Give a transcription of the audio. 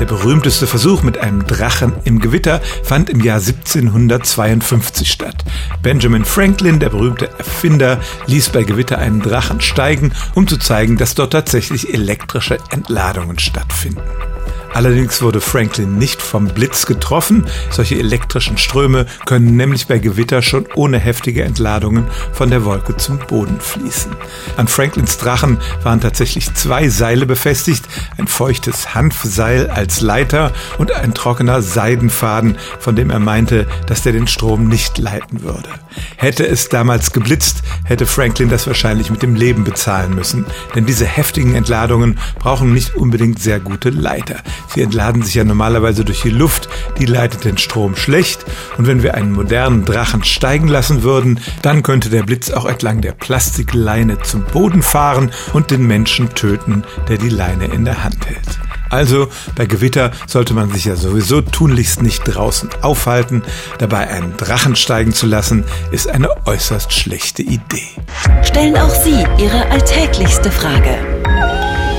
Der berühmteste Versuch mit einem Drachen im Gewitter fand im Jahr 1752 statt. Benjamin Franklin, der berühmte Erfinder, ließ bei Gewitter einen Drachen steigen, um zu zeigen, dass dort tatsächlich elektrische Entladungen stattfinden. Allerdings wurde Franklin nicht vom Blitz getroffen. Solche elektrischen Ströme können nämlich bei Gewitter schon ohne heftige Entladungen von der Wolke zum Boden fließen. An Franklins Drachen waren tatsächlich zwei Seile befestigt, ein feuchtes Hanfseil als Leiter und ein trockener Seidenfaden, von dem er meinte, dass der den Strom nicht leiten würde. Hätte es damals geblitzt, hätte Franklin das wahrscheinlich mit dem Leben bezahlen müssen, denn diese heftigen Entladungen brauchen nicht unbedingt sehr gute Leiter. Sie entladen sich ja normalerweise durch die Luft, die leitet den Strom schlecht und wenn wir einen modernen Drachen steigen lassen würden, dann könnte der Blitz auch entlang der Plastikleine zum Boden fahren und den Menschen töten, der die Leine in der Hand hält. Also bei Gewitter sollte man sich ja sowieso tunlichst nicht draußen aufhalten. Dabei einen Drachen steigen zu lassen, ist eine äußerst schlechte Idee. Stellen auch Sie Ihre alltäglichste Frage